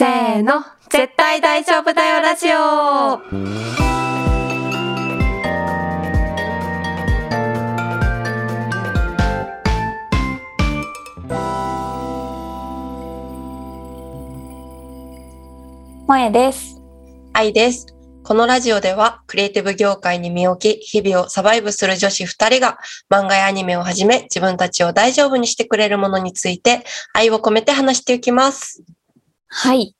せーの、絶対大丈夫だよラジオ萌えです。愛です。このラジオでは、クリエイティブ業界に身を置き、日々をサバイブする女子二人が、漫画やアニメをはじめ、自分たちを大丈夫にしてくれるものについて、愛を込めて話していきます。はい。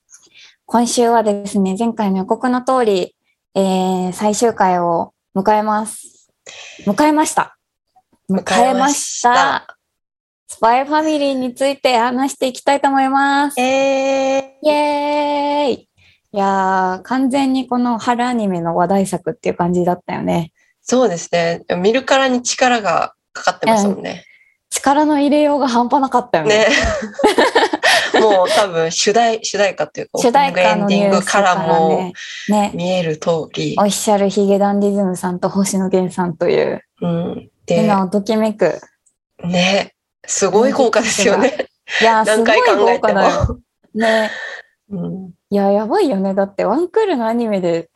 今週はですね、前回の予告の通り、えー、最終回を迎えます。迎えました。迎えました。スパイファミリーについて話していきたいと思います。えイエーイいやー、完全にこの春アニメの話題作っていう感じだったよね。そうですね。見るからに力がかかってますもんね。力の入れようが半端なかったよね。ね。もう多分主題、主題歌っていうか、主題歌のエンディングかららもね。ね。見える通りオ。フィシャルヒゲダンディズムさんと星野源さんという、うん。で、今をときめく。ね。すごい効果ですよね。いやー、す何ごい豪華だよ。も。ね。うんいや、やばいよね。だって、ワンクールのアニメで、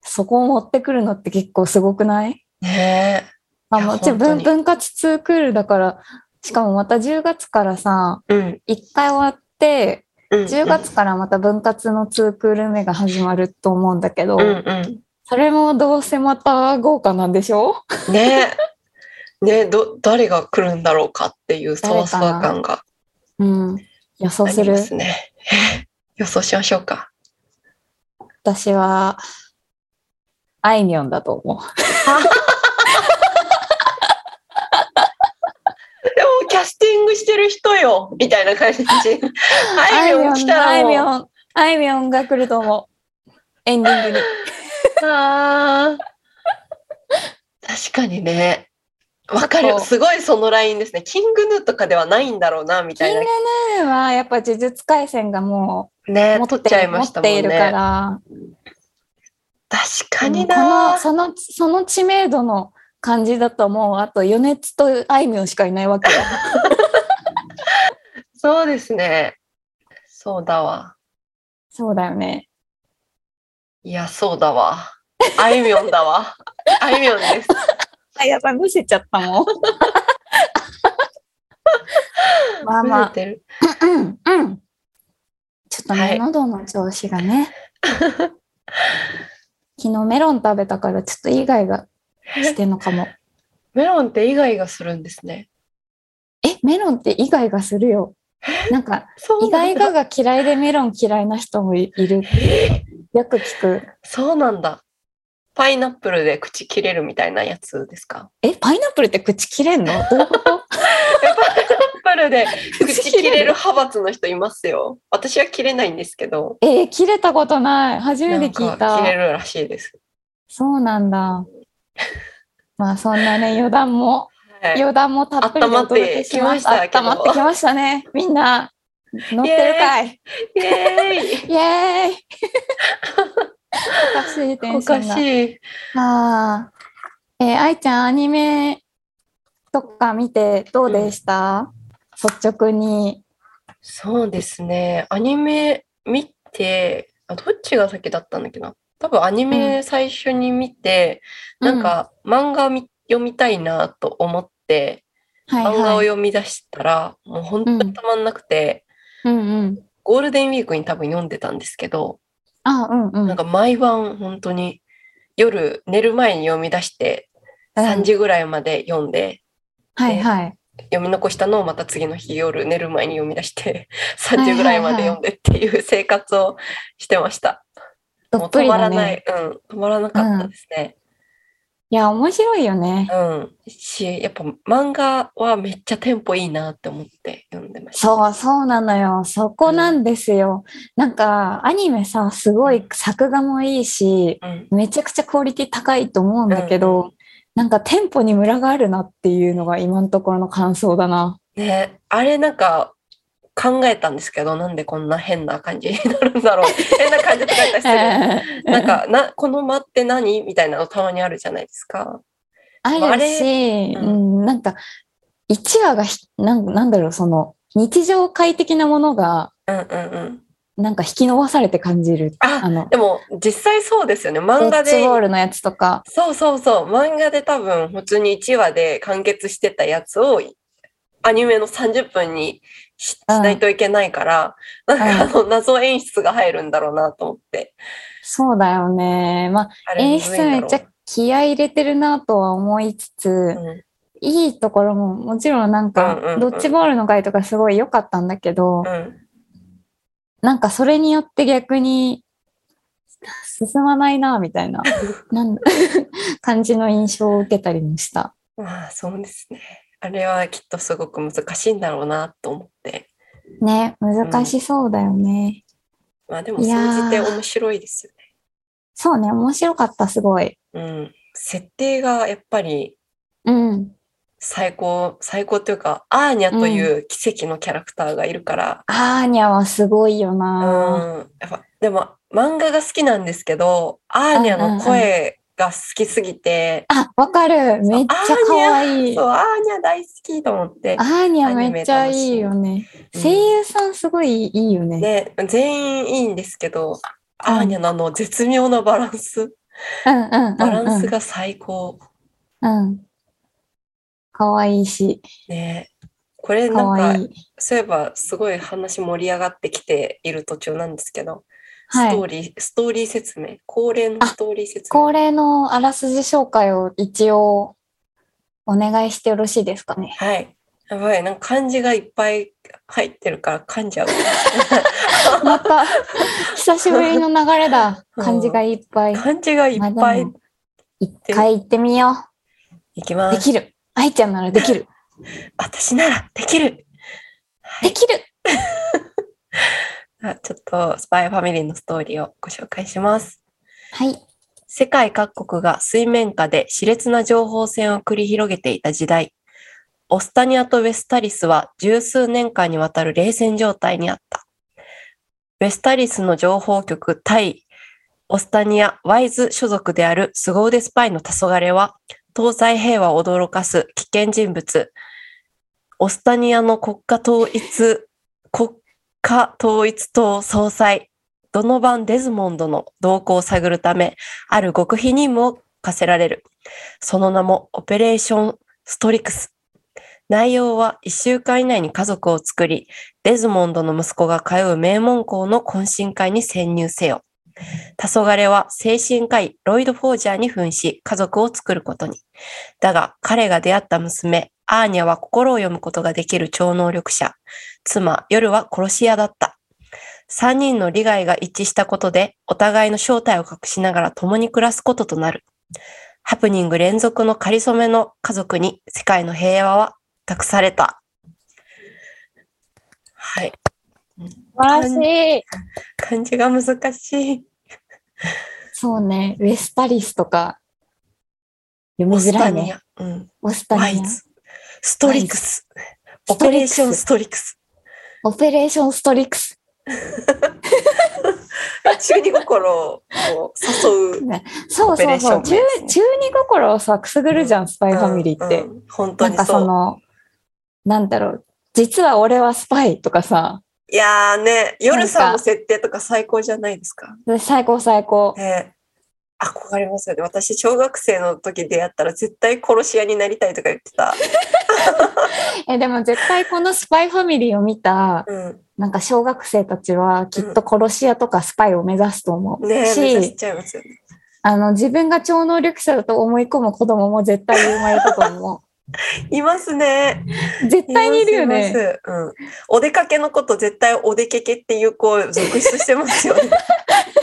そこを持ってくるのって結構すごくない？ねあ、いやもちろん分分割2クールだから、しかもまた10月からさ、うん。1回終わっ。10月からまた分割の2クール目が始まると思うんだけど、うんうん。それもどうせまた豪華なんでしょ？ねねど、誰が来るんだろうかっていうそわそわ感がうん。予想する？すね。予想しましょうか。私は、あいみょんだと思う。でも、キャスティングしてる人よみたいな感じ。あいみょん来たあいらもう。みょん、あいみょんが来ると思う。エンディングに。あー確かにね。わかる。すごいそのラインですね。キングヌーとかではないんだろうな、みたいなキング。ヌーはやっぱ呪術廻戦がもうね、持ってちゃい持っましたもんているかね。ら、確かにな。そのその知名度の感じだともうあと余熱とあいみょんしかいないわけよ。そうですね。そうだわ。そうだよね。いや、そうだわ。あいみょんだわ。あいみょんです。あやばいむせちゃったもん。まあまあ、てる。うんうん。ちょっとね、はい喉の調子がね。昨日メロン食べたからちょっとイガイガしてんのかも。メロンってイガイガするんですね。え、メロンってイガイガするよ。なんか、そうイガイガが。が嫌いでメロン嫌いな人もいいる。よく聞く。そうなんだ。パイナップルで口切れるみたいなやつですか？え、パイナップルって口切れんの？どういうこと？パイナップルで 口切れる派閥の人いますよ。私は切れないんですけど。えー切れたことない。初めて聞いたか切。れるらしいです。そうなんだ。まあそんなね、余談も、はい、余談もたっぷりでお届けしました。温まってきましたけど温まってきましたね。みんな、乗ってるかいイエーイイエーイおかしいテおンションが。かしい。あーえー、愛ちゃん、アニメとか見てどうでした、率直に。そうですね。アニメ見て、あどっちが先だったんだっけな？多分アニメ最初に見て、なんか漫画み読みたいなと思って、はい漫画をはい。読み出したら、もう本当にたまんなくて、うんうん。ゴールデンウィークに多分読んでたんですけど、あ、うんうん。なんか毎晩本当に夜寝る前に読み出して、うん3時ぐらいまで読んで、はいはい。読み残したのをまた次の日夜寝る前に読み出して、3時ぐらいまで読んでっていう生活をしてました。もうどっぷりだ止まらない、ね。うん、止まらなかったですね。いや、面白いよね。うん。し、やっぱ漫画はめっちゃテンポいいなって思って読んでました。そう、そうなのよ。そこなんですよ。なんか、アニメさ、すごい作画もいいし、うん。めちゃくちゃクオリティ高いと思うんだけうんど、なんかテンポにムラがあるなっていうのが今のところの感想だな。ね、あれなんか考えたんですけど、なんでこんな変な感じになるんだろう。変な感じとか言ったら失礼。なんか、な、この間って何みたいなのたまにあるじゃないですか。ああるし、れううんん、なんか、1話がひなんなんだろう、その、日常快適なものが、うんうんうん。なんか引き伸ばされて感じる。ああの、でも実際そうですよね。ド漫画ッジボーで、ルのやつとか。そうそうそう、漫画で多分普通に1話で完結してたやつをアニメの30分にしないといけないから、なんかあの謎演出が入るんだろうなと思って。そうだよね。まあ、演出めっちゃ気合い入れてるなとは思いつつ、うんいいところももちろんなんか、うんうんうんドッジボールの回とかすごい良かったんだけど、うんなんかそれによって逆に進まないな、みたいな、感じの印象を受けたりもした。まあそうですね。あれはきっとすごく難しいんだろうなと思って。ね、難しそうだよね。まあでも総じて面白いですよそうね、面白かった、すごい。ね。うん。設定がやっぱりうん。最高、最高というか、アーニャという奇跡のキャラクターがいるから、アーニャはすごいようん、な。やっぱ、でも漫画が好きなんですけど、アーニャの声が好きすぎて、あ、わかる。めっちゃ可愛い。そう、アーニャ大好きと思ってア、ーニャめっちゃいいよね。うん声優さんすごいいいよね。ね、全員いいんですけど、アーニャのあの絶妙なバランス、うんうんうん、うん。バランスが最高。うん。可愛いし、ね、これ可なんか。そういえばすごい話盛り上がってきている途中なんですけど、はいストーリー、ストーリー説明、恒例のストーリー説明。恒例のあらすじ紹介を一応お願いしてよろしいですかね。はい。やばい、なんか漢字がいっぱい入ってるから噛んじゃう。また、久しぶりの流れだ。うん漢字がいっぱい。漢字がいっまあぱい一回行ってみよう。いきます。できる。愛ちゃんならできる。私ならできる。できるあちょっとスパイファミリーのストーリーをご紹介します。はい。世界各国が水面下で熾烈な情報戦を繰り広げていた時代、オスタニアとウェスタリスは十数年間にわたる冷戦状態にあった。ウェスタリスの情報局対オスタニア・ワイズ所属である凄腕スパイの黄昏は、東西平和を驚かす危険人物、オスタニアの国家統一、国家統一党総裁、ドノバン・デズモンドの動向を探るため、ある極秘任務を課せられる。その名もオペレーション・ストリクス。内容は1週間以内に家族を作り、デズモンドの息子が通う名門校の懇親会に潜入せよ。黄昏は精神科医ロイド・フォージャーに扮し家族を作ることに。だが彼が出会った娘、アーニャは心を読むことができる超能力者。妻、夜は殺し屋だった。三人の利害が一致したことで、お互いの正体を隠しながら共に暮らすこととなる。ハプニング連続の仮初めの家族に世界の平和は託された。はい。素晴らしい。漢字が難しい。そうね。ウェスタリスとか読みづらいね。タニア、うん、オスタニア。ワイズ、ストリクス、オペレーションストリクス。オペレーションストリクス。中二心を誘う。そうそうそう。中中二心をさ、くすぐるじゃん、スパイファミリーって。うんうん本当なんかにそ。の、なんだろう。実は俺はスパイとかさ、いやーね、夜さんの設定とか最高じゃないですか。最高最高。ね憧れますよね。私、小学生の時出会ったら絶対殺し屋になりたいとか言ってた。え、でも絶対このスパイファミリーを見た、うん。なんか小学生たちはきっと殺し屋とかスパイを目指すと思う。ねえ、目指しし、ちゃいますよね。あの、自分が超能力者だと思い込む子供も絶対生まれたと思 いますね。う。絶対にいるよまね。うん。お出かけのこと絶対お出けけっていう子続出してますよね。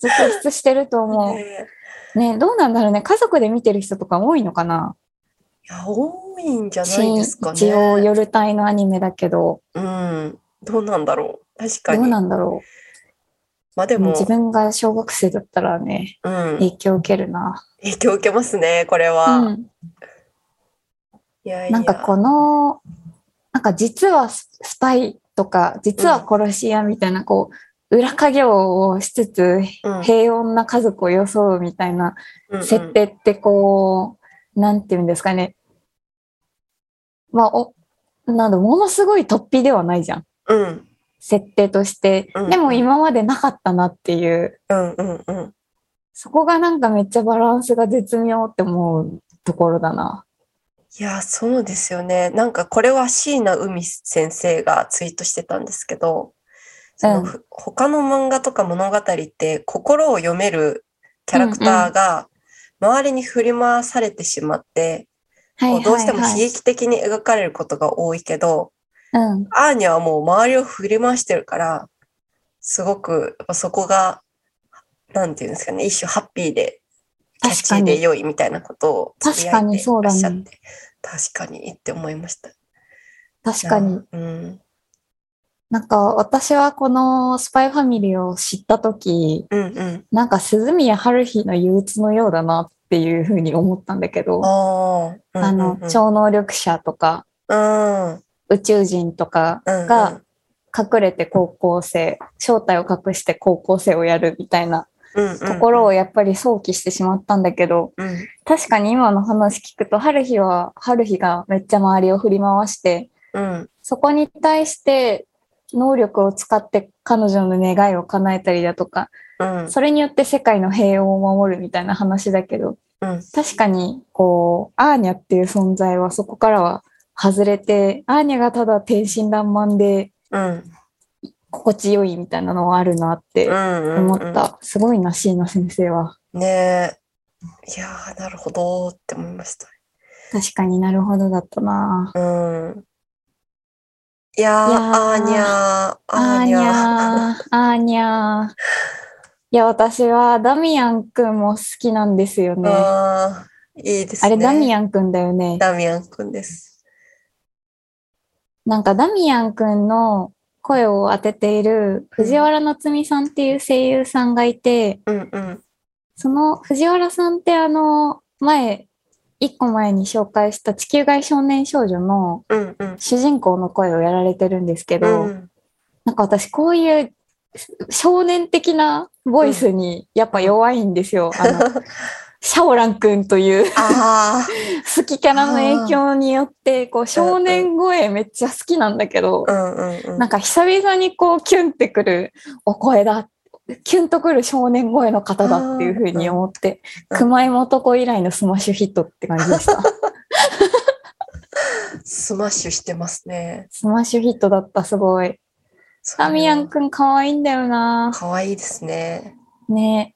続出してると思ねう。ね、どうなんだろうね。家族で見てる人とか多いのかな？いや、多いんじゃないですかね。一応夜帯のアニメだけど、うん。どうなんだろう。確かどうに。なんだろう。まあでも、自分が小学生だったらね、うん。影響受けるな。影響受けますね、これうは。ん。いやいや。なんかこの、なんか実はスパイとか、実は殺し屋みたいな、こう、裏稼業をしつつ、うん平穏な家族を装うみたいな設定ってこう、なんていうんですかね。まあ、お、なんだ、ものすごい突飛ではないじゃん。うん。設定として、うんでも今までなかったなっていう、うんうんうん。そこがなんかめっちゃバランスが絶妙って思うところだな。いや、そうですよね。なんかこれは椎名海先生がツイートしてたんですけど、そのうんふ他の漫画とか物語って心を読めるキャラクターが周りに振り回されてしまって、はいはい、こうどうしてもはい。悲劇的に描かれることが多いけど、うん。アーニャはもう周りを振り回してるから、すごくやっぱそこが、なんていうんですかね、一種ハッピーで、キャッチーで良いみたいなことを確かにそうだね確かにって思いました。確かに。うん。なんか私はこのスパイファミリーを知ったとき、うんうん。なんか鈴宮春日の憂鬱のようだなっていうふうに思ったんだけど、ああ。あの、超能力者とかうん。うん宇宙人とかうん。が隠れて高校生、正体を隠して高校生をやるみたいなうん、ところをやっぱり想起してしまったんだけど、うん。確かに今の話聞くと、春日は、春日がめっちゃ周りを振り回して、うん。そこに対して能力を使って彼女の願いを叶えたりだとか、うん。それによって世界の平和を守るみたいな話だけど、うん。確かに、こう、アーニャっていう存在はそこからは外れて、アーニャがただ天真爛漫でうん。心地よいみたいなのはあるなってうん。思った。すごいな、椎名先生は。ねえ。いやー、なるほどって思いました。確かになるほどだったな。うん。いやー、いやーアーニャー、アアーニャー、アーニャー。いや、私はダミアンくんも好きなんですよね。あーいいですね。あれダミアン。アンくんだよね。ダミアンくんです。なんかダミアンくんの声を当てている藤原夏美さんっていう声優さんがいて、うんうん。その藤原さんってあの、前、一個前に紹介した地球外少年少女のうんうん。主人公の声をやられてるんですけうど、ん。なんか私こういう少年的なボイスにやっぱ弱いんですよ。あの、シャオランくんというあ 好きキャラの影響によって、こう少年声めっちゃ好きなんだけどあ。う、んうんうん。なんか久々にこうキュンってくるお声だ。キュンとくる少年声の方だっていうふうに思って、うん熊井元子以来のスマッシュヒットって感じでした。スマッシュしてますね。スマッシュヒットだった、すごい。ダミアンくん可愛いんだよな。かわいいですね。ね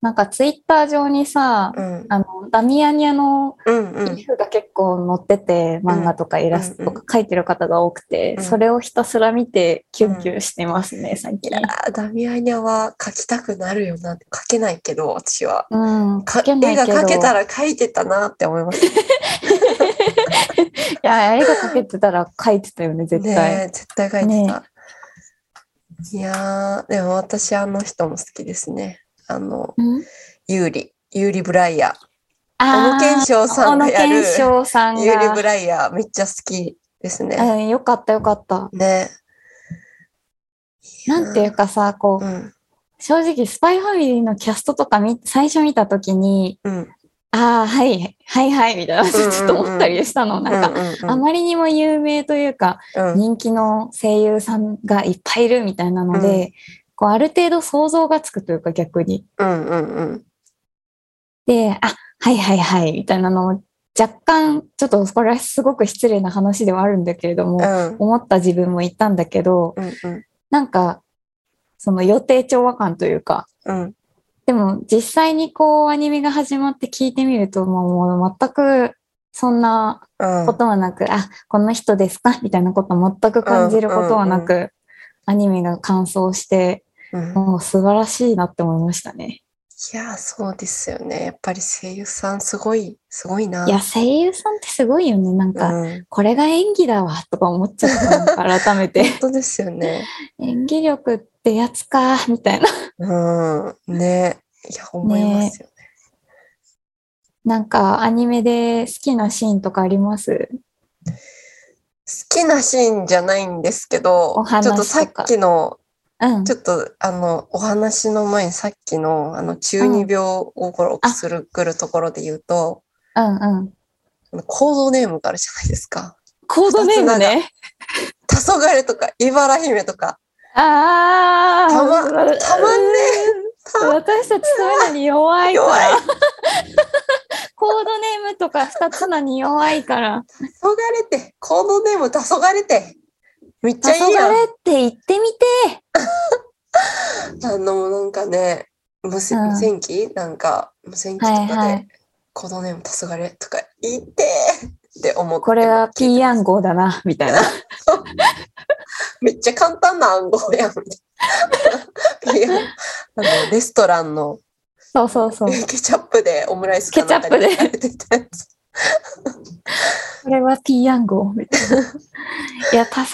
なんかツイッター上にさ、うん。あの、ダミアニャのうんうん。皮膚が結構載ってて、漫画とかイラストとか描いてる方が多くて、うんそれをひたすら見てキュンキュンしてますね、最近いや。ーダミアニャは描きたくなるよな。描けないけど、私は。うん、か描けないけど。絵が描けたら描いてたなって思います。いや、絵が描けてたら描いてたよね、絶対。絶対描いてた。いやー、でも私あの人も好きですね。あの、うん？ユーリ、ユーリ・ブライヤー。あ小野賢章さんがやるユーリ・ブが。ライヤーめっちゃ好きですね。うん、よかったよかった。ね。なんていうかさ、こう、うん。正直スパイファミリーのキャストとか見最初見たときに、うん。ああ、はい、はいはい、みたいな、ちょっと思ったりしたの。なんか、うんうんうんあまりにも有名というか、うん人気の声優さんがいっぱいいるみたいなので、こうある程度想像がつくというか逆に。うんうんうん。で、あ、はいはいはい、みたいなのを若干、ちょっとこれはすごく失礼な話ではあるんだけれども、うん。思った自分もいたんだけど、うんうん。なんか、その予定調和感というか、うん。でも実際にこうアニメが始まって聞いてみると、もう全くそんなうん。ことはなく、あ、この人ですか？みたいなことは全く感じることはなく、うん。アニメが完走して、うんもう素晴らしいなって思いましたね。いやー、そうですよね。やっぱり声優さんすごい、すごいな。いや、声優さんってすごいよね。なんか、うん、これが演技だわ、とか思っちゃった。なんか改めて。本当ですよね。演技力ってやつか、みたいな。うん。ね。いや、思いますよね。なんか、アニメで好きなシーンとかあります？好きなシーンじゃないんですけどちょっとさっきの、うん。ちょっとあの、お話の前にさっきの、あの、中二病をこうする、くるところで言うと、うんうん。コードネームがあるじゃないですか。コードネームね。田黄昏とか、茨姫とか。ああ。たま、たまんねた私たちそういうのに弱いから。弱い。コードネームとか二つのに弱いから。黄昏って、コードネーム黄昏って。めっち黄ゃいいやん。昏って言ってみて。あの、なんかね、無線うん無線機？なんか、無線機とかで、はいはいコードネーム黄昏とか言ってって思って。これは P 暗号だな、みたいな。めっちゃ簡単な暗号やん。みたいなあのレストランのそうそうそう。ケチャップでオムライスかなんかにケチャップで書かれは P 暗号みたいな。いや、黄昏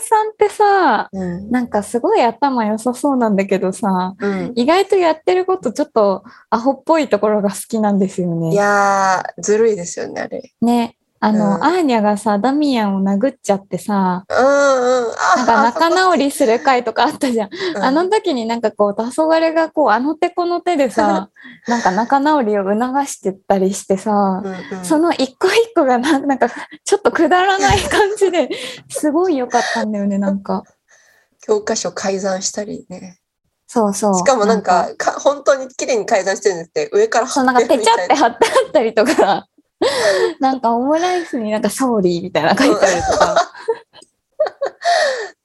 さんってさ、うん。なんかすごい頭良さそうなんだけどさ、うん。意外とやってることちょっとアホっぽいところが好きなんですよいね。やー、ずるいですよね、あれ。ね。あの、うんアーニャがさ、ダミアンを殴っちゃってさ、うんうん。あなんか仲直りする回とかあったじゃん。うんあの時になんかこう、黄昏がこう、あの手この手でさ、なんか仲直りを促してったりしてさ、うんうんその一個一個がななんかちょっとくだらない感じですごい良かったんだよね、なんか。教科書改ざんしたりね。そうそう。しかもなんか、か本当に綺麗に改ざんしてるんですって、上からそうなんかペチャってな。貼ってあったりとか、なんかオムライスになんかソーリーみたいな書いてあるとか。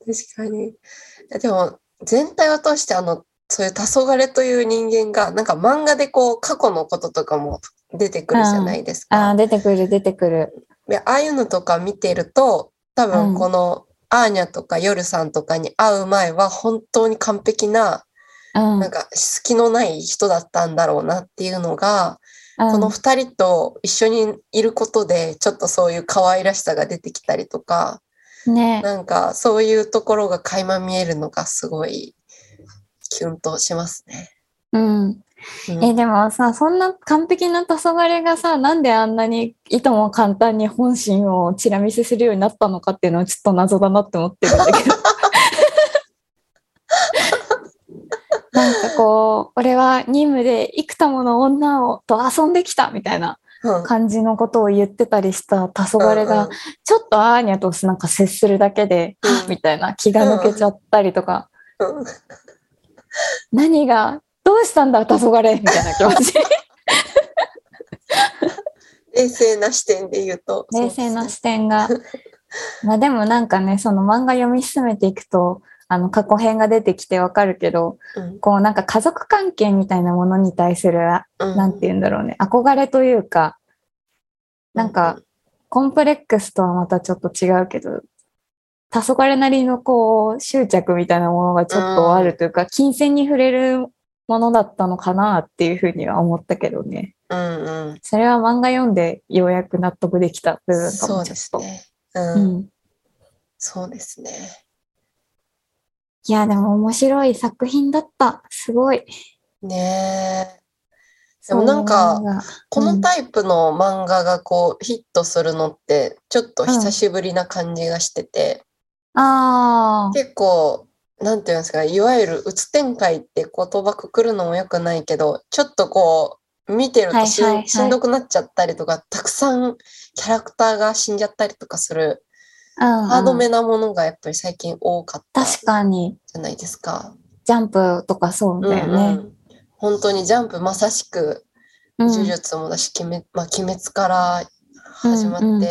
確かに。でも、全体を通してあの、そういう黄昏という人間が、なんか漫画でこう、過去のこととかも出てくるじゃないですか。ああ、出てくる出てくる。でああいうのとか見てると、多うん分この、アーニャとかヨルさんとかに会う前は本当に完璧な、うん。なんか隙のない人だったんだろうなっていうのが、うんこの二人と一緒にいることで、ちょっとそういう可愛らしさが出てきたりとか、ね。なんかそういうところが垣間見えるのがすごいキュンとしますね。うん。うんえ、でもさ、そんな完璧な黄昏がさ、なんであんなにいとも簡単に本心をチラ見せするようになったのかっていうのはちょっと謎だなって思ってるんだけど。なんかこう、俺は任務で幾多もの女をと遊んできたみたいなうん感じのことを言ってたりした黄昏うんが、ちょっとアーニャとなんか接するだけで、みたいな気が抜けちゃったりとか、何が、どうしたんだ黄昏みたいな気持ち。冷静な視点で言うと。冷静な視点が。まあでもなんかね、その漫画読み進めていくと、あの過去編が出てきてわかるけど、ねこうなんか家族関係みたいなものに対する、うんなんて言うんだろうね、憧れというか、なんか、コンプレックスとはまたちょっと違うけど、黄昏なりのこう執着みたいなものがちょっとあるというか、金銭に触れるものだったのかなっていうふうには思ったけどね。うんうん。それは漫画読んでようやく納得できた部分かそうでもちょっと。すね。うん。うんそうですね。いや、でも面白い作品だった。すごい。ねえ。でもなんかこのタイプの漫画がこうヒットするのってちょっと久しぶりな感じがしてて、ああ、結構なんていうんですかいわゆるうつ展開って言葉くくるのもよくないけどちょっとこう見てるとし,、んどくなっちゃったりとかたくさんキャラクターが死んじゃったりとかするうんうんハードめなものがやっぱり最近多かったじ確かに、ゃないですか。ジャンプとかそうだよね。うんうん本当にジャンプまさしくうん呪術もだし、鬼滅まあ、鬼滅から始まって、うんうん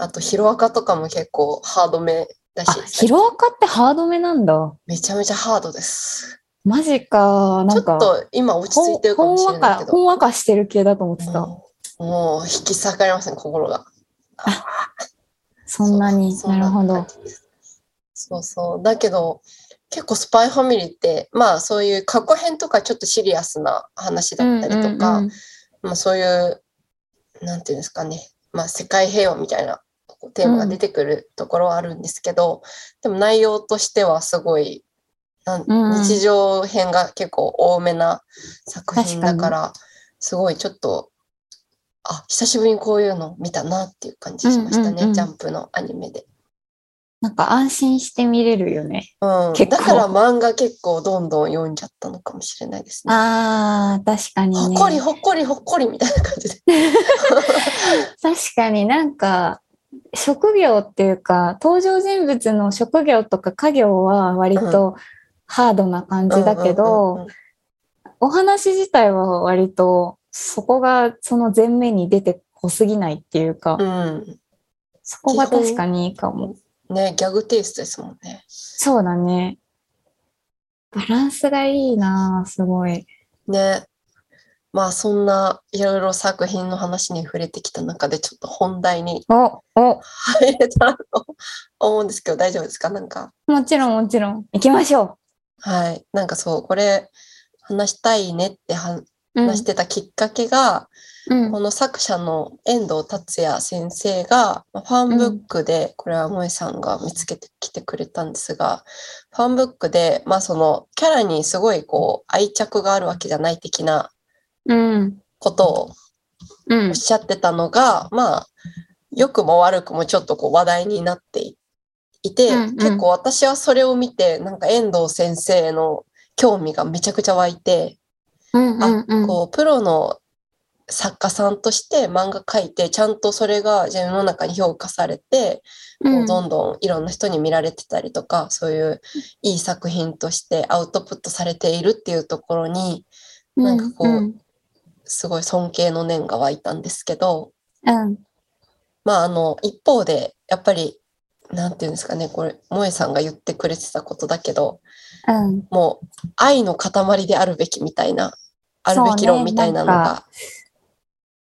あとヒロアカとかも結構ハードめだしあ、ヒロアカってハードめなんだ。めちゃめちゃハードです。マジか。ちょっなんか、と今落ち着いてるかもしれないけど、ほんわかしてる系だと思ってた。もうもう引き裂かれますね心が。そんなに？そうなるほど。そうそう。だけど、結構スパイファミリーって、まあそういう過去編とかちょっとシリアスな話だったりとか、うんうんうん。まあそういう、なんていうんですかね、まあ世界平和みたいなテーマが出てくるところはあるんですけど、でも内容としてはすごい、日常編が結構多めな作品だから、すごいちょっと、あ、久しぶりにこういうの見たなっていう感じしましたね、うんうんうんジャンプのアニメで。なんか安心して見れるよね。うん、だから漫画結構どんどん読んじゃったのかもしれないですね。ああ、確かにね。ほっこりほっこりほっこりみたいな感じで。確かになんか、職業っていうか、登場人物の職業とか家業は割とハードな感じだけどうん、お話自体は割とそこがその前面に出てこすぎないっていうか、うん。そこが確かにいいかも。ね、ギャグテイストですもんね。そうだね。バランスがいいなぁすごい。ね。まあそんないろいろ作品の話に触れてきた中でちょっと本題にお、お、入れたらと思うんですけど大丈夫ですか？なんか。もちろんもちろん。行きましょはい。なんかそう、これ話したいねっては話してたきっかけが、うんこの作者の遠藤達也先生がまあファンブックで、これは萌さんが見つけてきてくれたんですが、ファンブックで、まあそのキャラにすごいこう愛着があるわけじゃない的なうん。ことをうんおっ。しゃってたのが、まあ、良くも悪くもちょっとこう話題になっていいて、うんうん結構私はそれを見て、なんか遠藤先生の興味がめちゃくちゃ湧いて、うんうんうん。こう、プロの作家さんとして漫画描いて、ちゃんとそれが自分の中に評価されて、こうどんどんいろんな人に見られてたりとか、そういういい作品としてアウトプットされているっていうところに、なんかこううんすごい尊敬の念が湧いたんですけど、うん。まあ、あの、一方で、やっぱり、なんていうんですかね、これ、萌えさんが言ってくれてたことだけど、うん。もう、愛の塊であるべきみたいな、あるべきそうね論みたいなのが、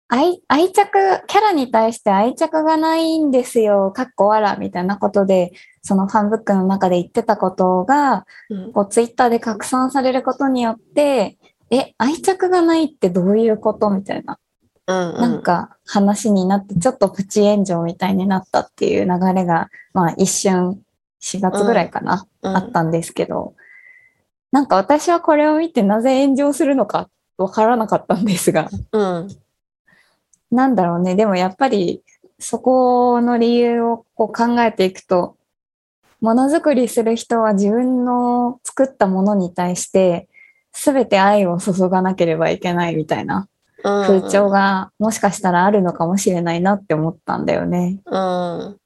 愛、愛着、キャラに対して愛着がないんですよ、かっこわら、みたいなことで、そのファンブックの中で言ってたことが、うん。こうツイッターで拡散されることによって、え、愛着がないってどういうことみたいな、うんうん。なんか話になって、ちょっとプチ炎上みたいになったっていう流れが、まあ一瞬、4月ぐらいかな、うん。あったんですけど、なんか私はこれを見てなぜ炎上するのかわからなかったんですが、うんなんだろうね。でもやっぱりそこの理由をこう考えていくと、ものづくりする人は自分の作ったものに対して全て愛を注がなければいけないみたいなうん風潮がもしかしたらあるのかもしれないなって思ったんだよね。うん。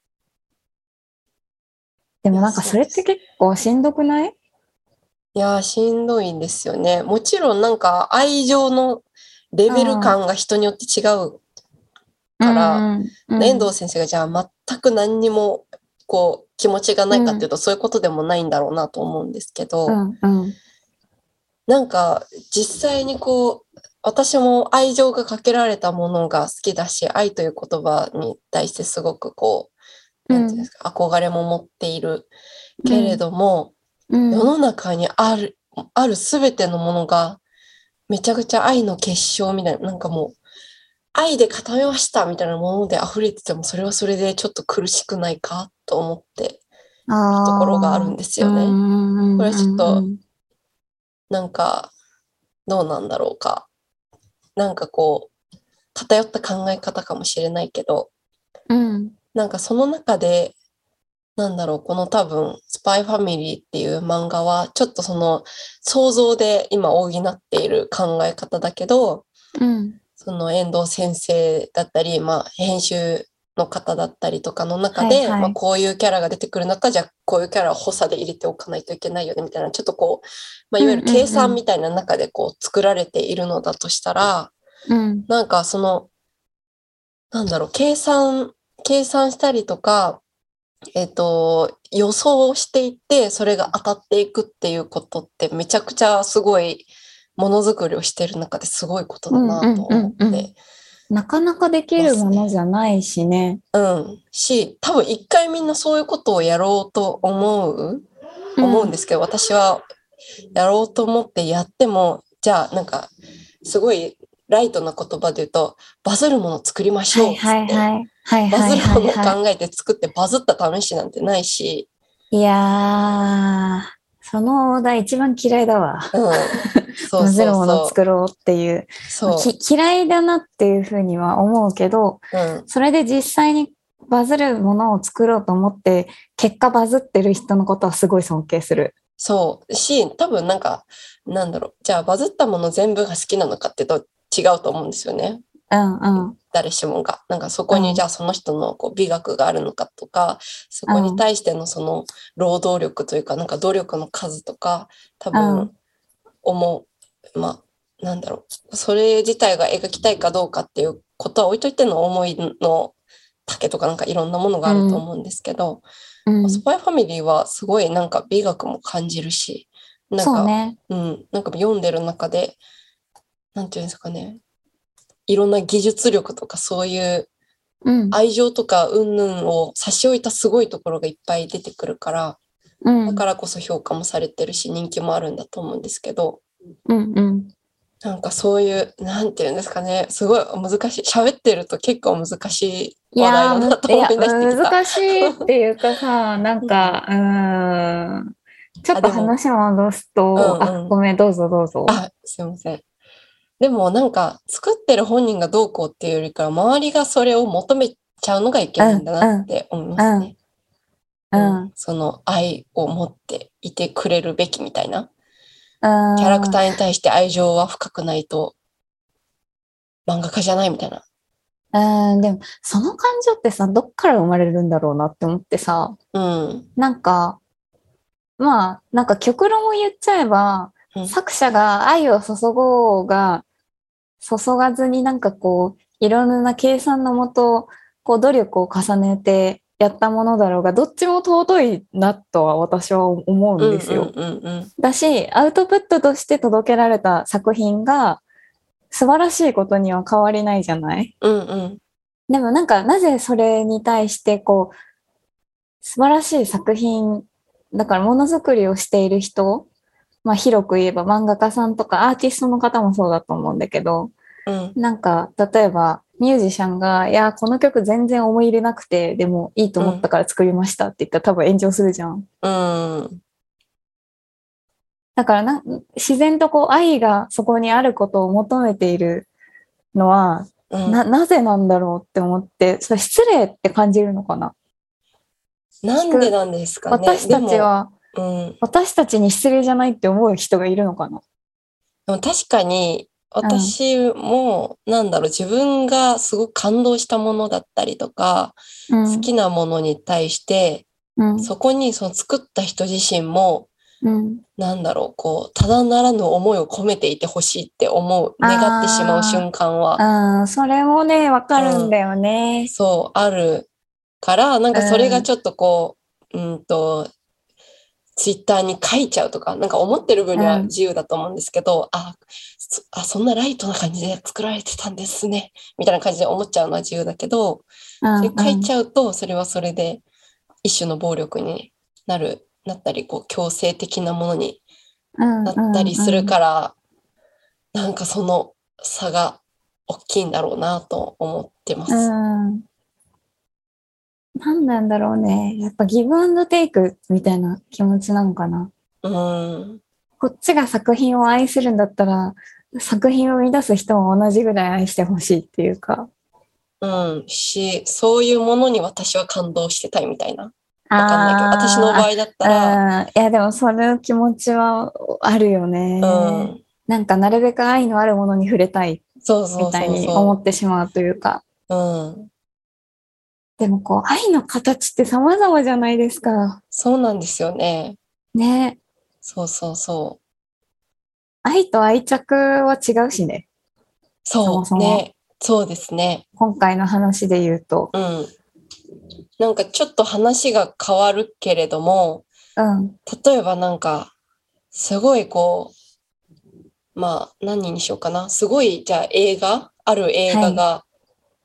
でもなんかそれって結構しんどくない？いやー、しんどいんですよね。もちろん、なんか、愛情のレベル感が人によって違う。からうんうん遠藤先生が、じゃあ、全く何にも、こう、気持ちがないかっていうと、そういうことでもないんだろうなと思うんですけど、うんうんなんか実際にこう私も愛情がかけられたものが好きだし愛という言葉に対してすごくこうなんていうんですか、憧れも持っているけれども、うん。世の中にあるある全てのものがめちゃくちゃ愛の結晶みたいななんかもう愛で固めましたみたいなもので溢れててもそれはそれでちょっと苦しくないかと思ってあー。ところがあるんですよね。これちょっとなんか、どうなんだろうか。なんかこう、偏った考え方かもしれないけど、うん。なんかその中で、なんだろう、この多分、スパイファミリーっていう漫画は、ちょっとその、想像で今補っている考え方だけど、うん。その遠藤先生だったり、まあ、編集の方だったりとかの中で、はいはい。まあ、こういうキャラが出てくる中、じゃあこういうキャラを補佐で入れておかないといけないよねみたいな、ちょっとこう、まあ、いわゆる計算みたいな中でこう作られているのだとしたら、うん。なんかその、なんだろう、計算、計算したりとか、えっ、と、予想をしていって、それが当たっていくっていうことってめちゃくちゃすごいものづくりをしている中ですごいことだなと思うんうんうんうんって。なかなかできるものじゃないしね。うん。し、多分一回みんなそういうことをやろうと思う、思うんですけど、私はやろうと思ってやっても、じゃあなんか、すごいライトな言葉で言うと、バズるものを作りましょうはいっつって。はいはい。はいバはいズるものを考えて作ってバズった試しなんてないし、い。いやー、そのオーダー一番嫌いだわ。うん。そうバズるもの。作ろうっていう。そう。き嫌いだなっていうふうには思うけど、うん。それで実際にバズるものを作ろうと思って、結果バズってる人のことはすごい尊敬する。そう。し、多分なんか、なんだろう。じゃあバズったもの全部が好きなのかってと違うと思うんですよね。うんうん。誰しもが。なんかそこうんにじゃあその人のこう美学があるのかとか、そこに対してのその労働力というか、なんか努力の数とか、多う分ん思う。まあ、なんだろう。それ自体が描きたいかどうかっていうことは置いといての思いの丈とかなんかいろんなものがあると思うんですけど、うん。スパイファミリーはすごいなんか美学も感じるし、なんか、そうね。うん、なんか読んでる中で、なんていうんですかね、いろんな技術力とかそういううん。愛情とか云々を差し置いたすごいところがいっぱい出てくるから、うん。だからこそ評価もされてるし人気もあるんだと思うんですけど、うんうん。なんかそういう、なんていうんですかね、すごい難しい。喋ってると結構難しいい話題だなと思い出してきた。難しいっていうかさ、なんか、うーん。ちょっと話を戻すと、うんうんあ、ごめん、どうぞどうぞ。あ、すいません。でもなんか作ってる本人がどうこうっていうよりかは周りがそれを求めちゃうのがいけないんだなって思いますね。うん。その愛を持っていてくれるべきみたいな。キャキャラクターに対して愛情は深くないと漫画家じゃないみたいな。うん、でも、その感情ってさ、どっから生まれるんだろうなって思ってさ、うん。なんか、まあ、なんか極論を言っちゃえば、うん作者が愛を注ごうが、注がずになんかこう、いろんな計算のもと、こう努力を重ねてやったものだろうが、どっちも尊いなとは私は思うんですよ。うんうんうんだし、アウトプットとして届けられた作品が素晴らしいことには変わりないじゃない？うん。うんうん。でもなんか、なぜそれに対して、こう、素晴らしい作品、だからものづくりをしている人、まあ広く言えば漫画家さんとかアーティストの方もそうだと思うんだけど、うんなんか、例えばミュージシャンが、いや、この曲全然思い入れなくて、でもいいと思ったから作りましたって言ったら多分炎上するじゃん。うん。だからな、自然とこう愛がそこにあることを求めているのは、うん。な、なぜなんだろうって思って、それ失礼って感じるのかな。なんでなんですかね。私たちは、うん。私たちに失礼じゃないって思う人がいるのかな？でも確かに私も、なんだろう、自分がすごく感動したものだったりとか、うん好きなものに対して、うんそこにその作った人自身も、うんなんだろう、こう、ただならぬ思いを込めていてほしいって思う、願ってしまう瞬間は、それもね、わかるんだよね。そう、あるから、なんかそれがちょっとこう、うんと、ツイッターに書いちゃうとか、なんか思ってる分にはうん自由だと思うんですけど、あそあ、そんなライトな感じで作られてたんですね、みたいな感じで思っちゃうのは自由だけど、うんそれ書いちゃうと、それはそれで一種の暴力になる、なったり、こう、強制的なものにうんなったりするから、なんかその差が大きいんだろうなと思ってます。うん。何なんだろうね。やっぱギブアンドテイクみたいな気持ちなのかな。うん。こっちが作品を愛するんだったら、作品を生み出す人も同じぐらい愛してほしいっていうか。うん。し、そういうものに私は感動してたいみたいな。わかんないけど、私の場合だったら、うん。いや、でもその気持ちはあるよね。うん。なんかなるべく愛のあるものに触れたいそうそうみたいに思そってしまうというか。う。うん。でもこう、愛の形って様々じゃないですか。そうなんですよね。ね。そうそうそう。愛と愛着は違うしね。そそうね。そうですね。今回の話で言うと。うん。なんかちょっと話が変わるけれども、うん。例えばなんか、すごいこう、まあ何にしようかな。すごい、じゃあ映画？ある映画が、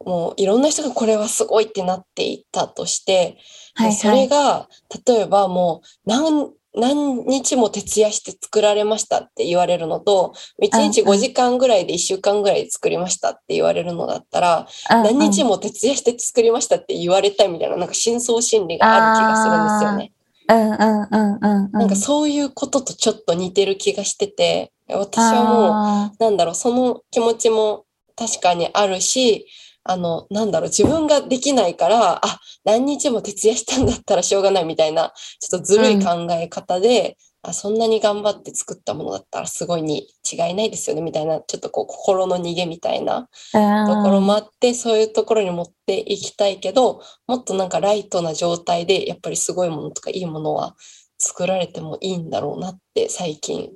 もういろんな人がこれはすごいってなっていたとして、はい、はい。それが、例えばもう何、何日も徹夜して作られましたって言われるのと、1日うんうん5時間ぐらいで1週間ぐらいで作りましたって言われるのだったら、何日も。も徹夜して作りましたって言われたいみたいな、なんか深層心理がある気がするんですよね。なんかそういうこととちょっと似てる気がしてて、私はもう、もなんだろう、その気持ちも確かにあるし、あの、なんだろう、自分ができないから、あ、何日も徹夜したんだったらしょうがないみたいな、ちょっとずるい考え方で、あそんなに頑張って作ったものだったらすごいに違いないですよねみたいなちょっとこう心の逃げみたいなところもあってそういうところに持っていきたいけどもっとなんかライトな状態でやっぱりすごいものとかいいものは作られてもいいんだろうなって最近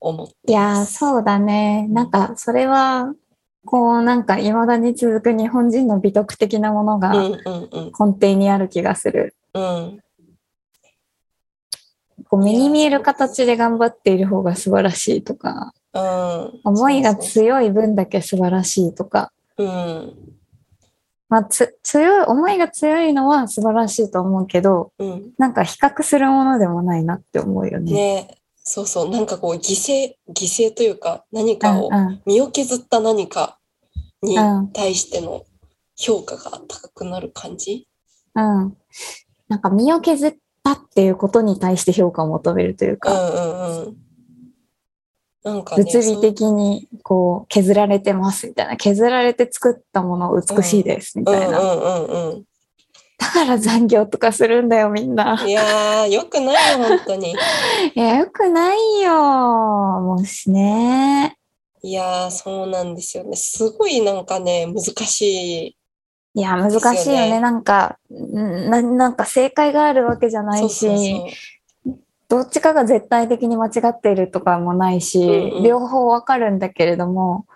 思っていや。そうだね。なんか、それは、こう、なんか、未だに続く日本人の美徳的なものが根底にある気がする。うん。こう目に見える形で頑張っている方が素晴らしいとか、うん。思いが強い分だけ素晴らしいとか、うん。まあ、つ強い、思いが強いのは素晴らしいと思うけど、うん。なんか比較するものでもないなって思うよね。ねそうそう。なんかこう犠牲犠牲というか何かをうんうん。身を削った何かにうん。対しての評価が高くなる感じ？うん。なんか身を削ったっていうことに対して評価を求めるといううんか、うんうん。なんかね物理的にこう削られてますみたいな、削られて作ったもの美しいですみたいな。うんうんうんうんだから残業とかするんだよみんな。いやーよくないよ本当に いや、よくないよ。もしね。いやーそうなんですよねすごいなんかね難しいいや、難しいよねね。なんか、んななんか正解があるわけじゃないし、そうそうそうどっちかが絶対的に間違っているとかもないし、うんうん両方わかるんだけれども、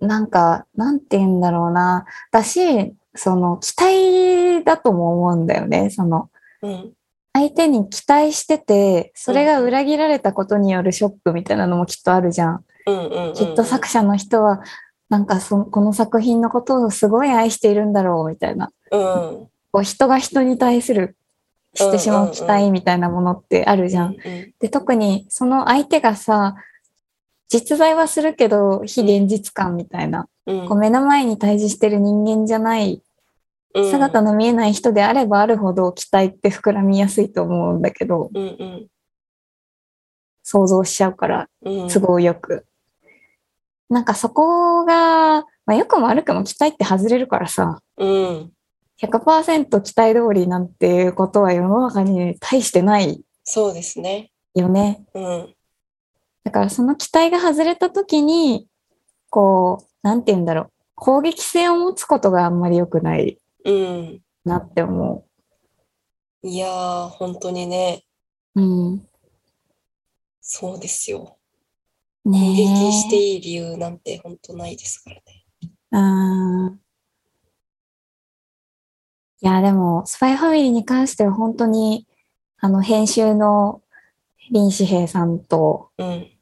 なんか、なんて言うんだろうな。だし、その、期待だとも思うんだよね。その、うん相手に期待してて、それが裏切られたことによるショックみたいなのもきっとあるじゃん。うんうんうんきっと作者の人は、なんかそこの作品のことをすごい愛しているんだろうみたいな。うんこう人が人に対するしてしまう期待みたいなものってあるじゃん。うんで、特にその相手がさ、実在はするけど非現実感みたいな、うん。こう目の前に対峙してる人間じゃない、うん。姿の見えない人であればあるほど期待って膨らみやすいと思うんだけど、うんうん。想像しちゃうからうん。都合よく。なんかそこが、まあ、良くも悪くも期待って外れるからさ、うん。100%期待通りなんていうことは世の中に対してないそうですね。よね。うんだからその期待が外れた時に、こう、なんて言うんだろう。攻撃性を持つことがあんまり良くないうんなって思いやー本当にねう。うん。そうですよね攻撃え。していい理由なんて本当ないですからねうん。いや、でも、スパイファミリーに関しては本当に、あの、編集の林志平さんとうん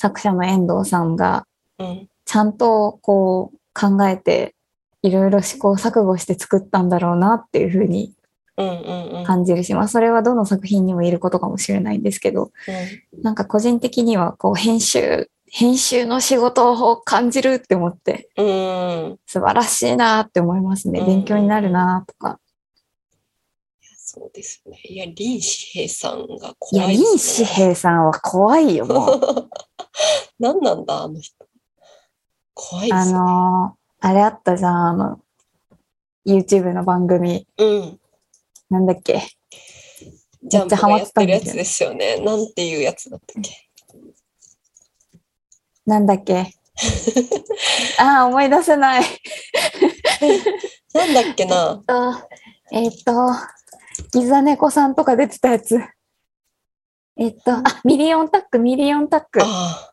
作者の遠藤さんが、うん。ちゃんとこう考えて、いろいろ試行錯誤して作ったんだろうなっていうふうに感じるし、まあそれはどの作品にも言えることかもしれないんですけど、なんか個人的にはこう編集、編集の仕事を感じるって思って、素晴らしいなって思いますね。うん。勉強になるなとか。そうですね。いや林志平さんがいや、怖い林ですね志平さんは怖いよ、もう。何なんだあの人。怖いであすね。のーあれあったじゃん、あの、YouTube の番組、うん。なんだっけ？ジャンプがやってるやつめっちゃハマってたんだけどですよね。なんていうやつだったっけ？なんだっけ？ああ、思い出せない。なんだっけな？と、えっ、と、ギザ猫さんとか出てたやつ。えっ、と、あ、ミリオンタッグ、ミリオンタッグ。ああ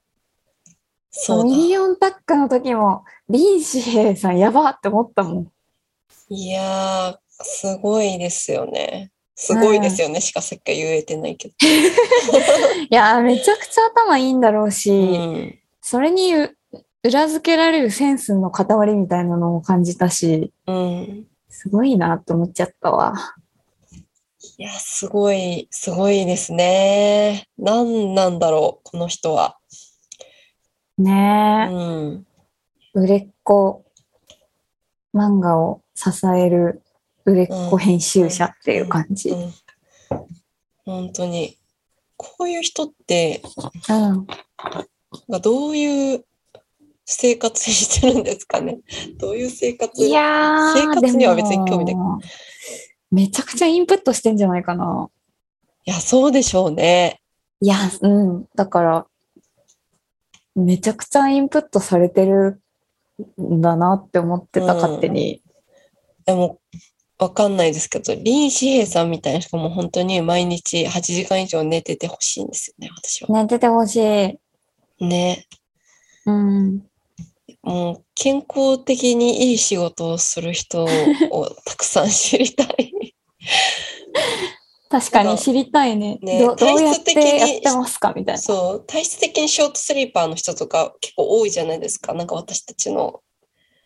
そうミリオンタッグの時も、林士平さんやばって思ったもん。いやーすごいですよね。すごいですよね。しかさっきから言えてないけど。いやー、めちゃくちゃ頭いいんだろうし、うん。それにう裏付けられるセンスの塊みたいなのを感じたし、うん。すごいなって思っちゃったわ。いや、すごい、すごいですね。何なんだろう、この人は。うねえ、ん。売れっ子漫画を支える売れっ子編集者っていう感じ。うん本当に。こういう人って、うん。がどういう生活してるんですかね。どういう生活？いやー、生活には別に興味ないめちゃくちゃインプットしてんじゃないかな。いや、そうでしょうね。いや、うん。だから、めちゃくちゃインプットされてるんだなって思ってた、うん勝手に。でも、わかんないですけど、林志平さんみたいな人も本当に毎日8時間以上寝ててほしいんですよね、私は。寝ててほしい。ね。うん。もう健康的にいい仕事をする人を たくさん知りたい。確かに知りたいね。ねどどうやっ体質的にてやってますか？みたいな。そう、体質的にショートスリーパーの人とか結構多いじゃないですか。なんか私たちの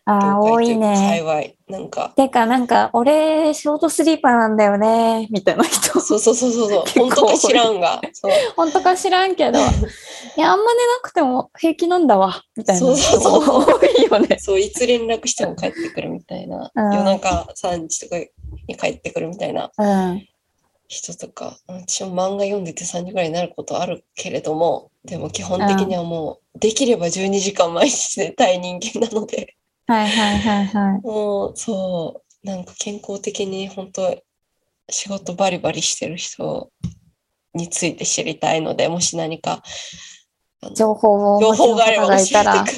ああ、多いね。界隈。なんか、てか、なんか、俺、ショートスリーパーなんだよね、みたいな人。そうそうそうそう 本当か知らんが。そう 本当か知らんけど、いや、あんま寝なくても平気なんだわ、みたいなそう人そうそう多いよね。そう、いつ連絡しても帰ってくるみたいな。うん夜中3時とかに帰ってくるみたいなうん。人とか、私も漫画読んでて3時ぐらいになることあるけれども、でも基本的にはもう、できれば12時間毎日寝たい人間なので、はいはいはいはい。もう、そう、なんか健康的に本当仕事バリバリしてる人について知りたいので、もし何か情報をお情報があたら教えてく、ださい。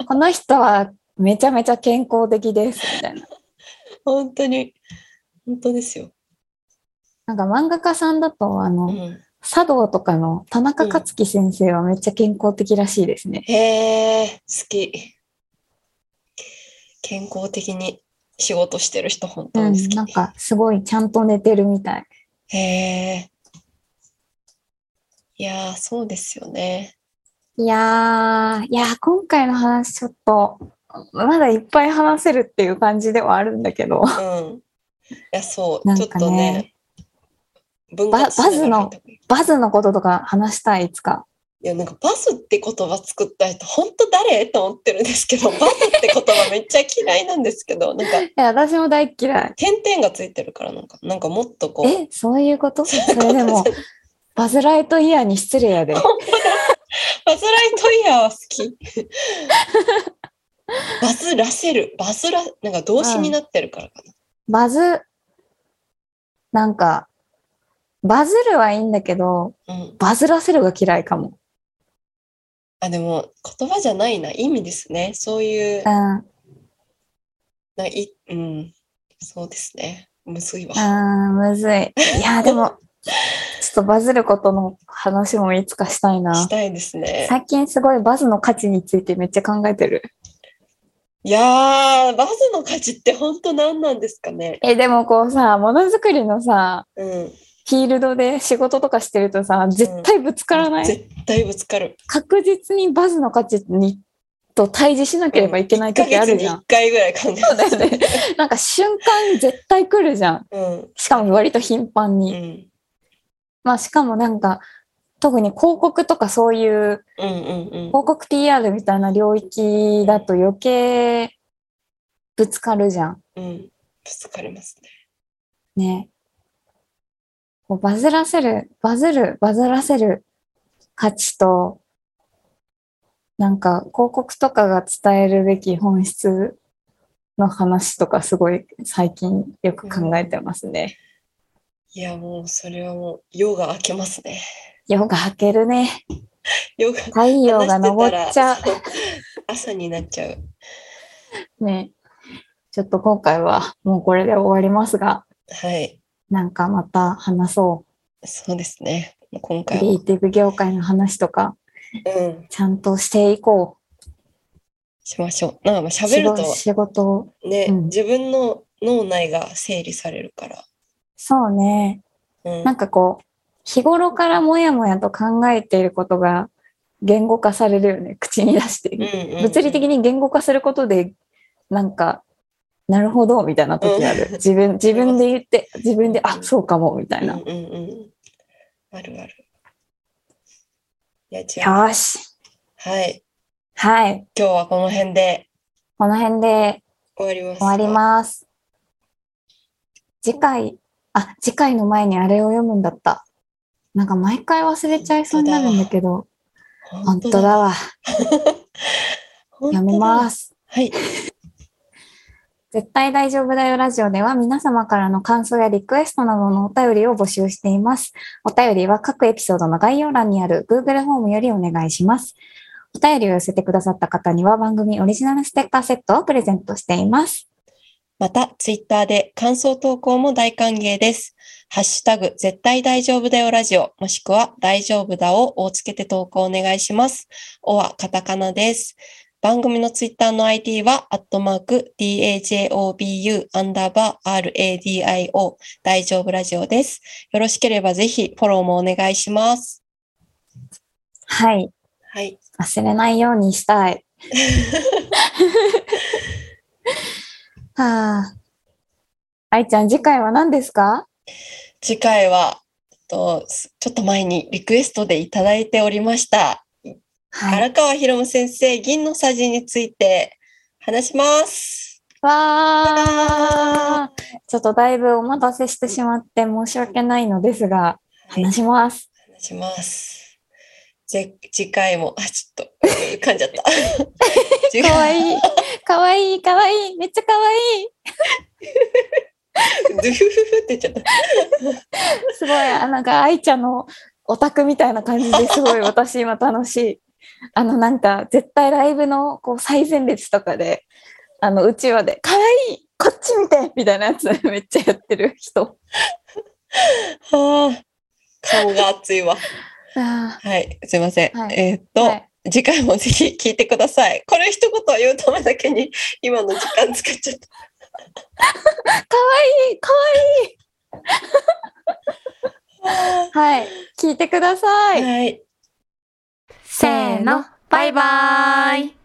この人はめちゃめちゃ健康的です、みたいな。本当に、本当ですよ。なんか漫画家さんだと、あの、うん、茶道とかの田中克樹先生はめっちゃ健康的らしいですね。へえ、好き。健康的に仕事してる人本うん当に好き。、なんかすごいちゃんと寝てるみたい。へえ。いやー、そうですよね。いやー、いやー、今回の話ちょっと、まだいっぱい話せるっていう感じではあるんだけど、うん。いや、そう、なんちょっとね、分バズのバズのこととか話したい、いつか。いや、なんかバズって言葉作った人、本当誰？と思ってるんですけど、バズって言葉めっちゃ嫌いなんですけど、なんか、いや、私も大っ嫌い。点々がついてるから、なんか、なんかもっとこう、え、そういうこと？それでも、バズライトイヤーに失礼やで。バズライトイヤーは好き。バズらせる。バズら、なんか動詞になってるからかな。バズ、なんか、バズるはいいんだけど、うん。バズらせるが嫌いかも。あ、でも言葉じゃないな。意味ですね。そういうう、ん。うん、ない、うん。そうですね。むずいわ。むずい。いや、でも、ちょっとバズることの話もいつかしたいなし。たいですね。最近すごいバズの価値についてめっちゃ考えてる。いやー、バズの価値って本当何なんですかね。え、でもこうさ、ものづくりのさ、うん。フィールドで仕事とかしてるとさ、絶対ぶつからない、絶対ぶつかる。確実にバズの価値にと対峙しなければいけない時あるじゃん。1ヶ月に1回ぐらい考えそうだよね。なんか瞬間絶対来るじゃん。うん。しかも割と頻繁うに。ん。まあしかもなんか、特に広告とかそういううんうんうん。広告 PR みたいな領域だと余計ぶつかるじゃん。うん。ぶつかりますね。ね。こうバズらせる、バズる、バズらせる価値と、なんか広告とかが伝えるべき本質の話とかすごい最近よく考えてますね。いや、もうそれはもう夜が明けますね。夜が明けるね。夜が太陽が昇っちゃう朝になっちゃう。う。ね。ちょっと今回はもうこれで終わりますが、はい。なんかまた話そそうですね。今う。回は。クリエイティブ業界の話とか、うん。ちゃんとしていこしましょう。なんか。喋ると仕事を。ね、うん自分の脳内が整理されるから。そうね。うん。なんかこう、日頃からもやもやと考えていることが言語化されるよね。口に出して。うんうん物理的に言語化することで、なんか、なるほど、みたいな時ある。うん自分、自分で言って、自分で、あ、そうかも、みたいな。うんうんうん。あるある。よし。はい。はい。今日はこの辺でこの辺で終わります。終わります。次回、あ、次回の前にあれを読むんだった。なんか毎回忘れちゃいそうになるんだけど、本本当だわ。読みます。はい。絶対大丈夫だよラジオでは皆様からの感想やリクエストなどのお便りを募集しています。お便りは各エピソードの概要欄にある Google フォームよりお願いします。お便りを寄せてくださった方には番組オリジナルステッカーセットをプレゼントしています。また、ツイッターで感想投稿も大歓迎です。ハッシュタグ、絶対大丈夫だよラジオ、もしくは大丈夫だををつけて投稿お願いします。おはカタカナです。番組のツイッターの ID は、アットマーク、DAJOBU、アンダーバー、RADIO、大丈夫ラジオです。よろしければぜひフォローもお願いします。はい。はい。忘れないようにしたい。はあ。愛ちゃん、次回は何ですか？次回は、とちょっと前にリクエストでいただいておりました。はい。荒川博夢先生、銀のさじについて話します。わー。ちょっとだいぶお待たせしてしまって申し訳ないのですが、はい話します。話します。ぜ次回も、あ、ちょっと、うん噛んじゃった。次 かわいい。かわいい、かわいい。めっちゃかわいい。ドゥフフフって言っちゃった。すごい、あなんか愛ちゃんのオタクみたいな感じですごい私今楽しい。あのなんか絶対ライブのこう最前列とかで、あのうちわで、かわいいこっち見てみたいなやつ めっちゃやってる人。はあ、顔が熱いわ。あはい、すいません。はいえーっと、はい次回もぜひ聞いてください。これ一言言うためだけに 今の時間使っちゃった。かわいいかわいいはい。聞いてください。はい。せーの、バイバーイ。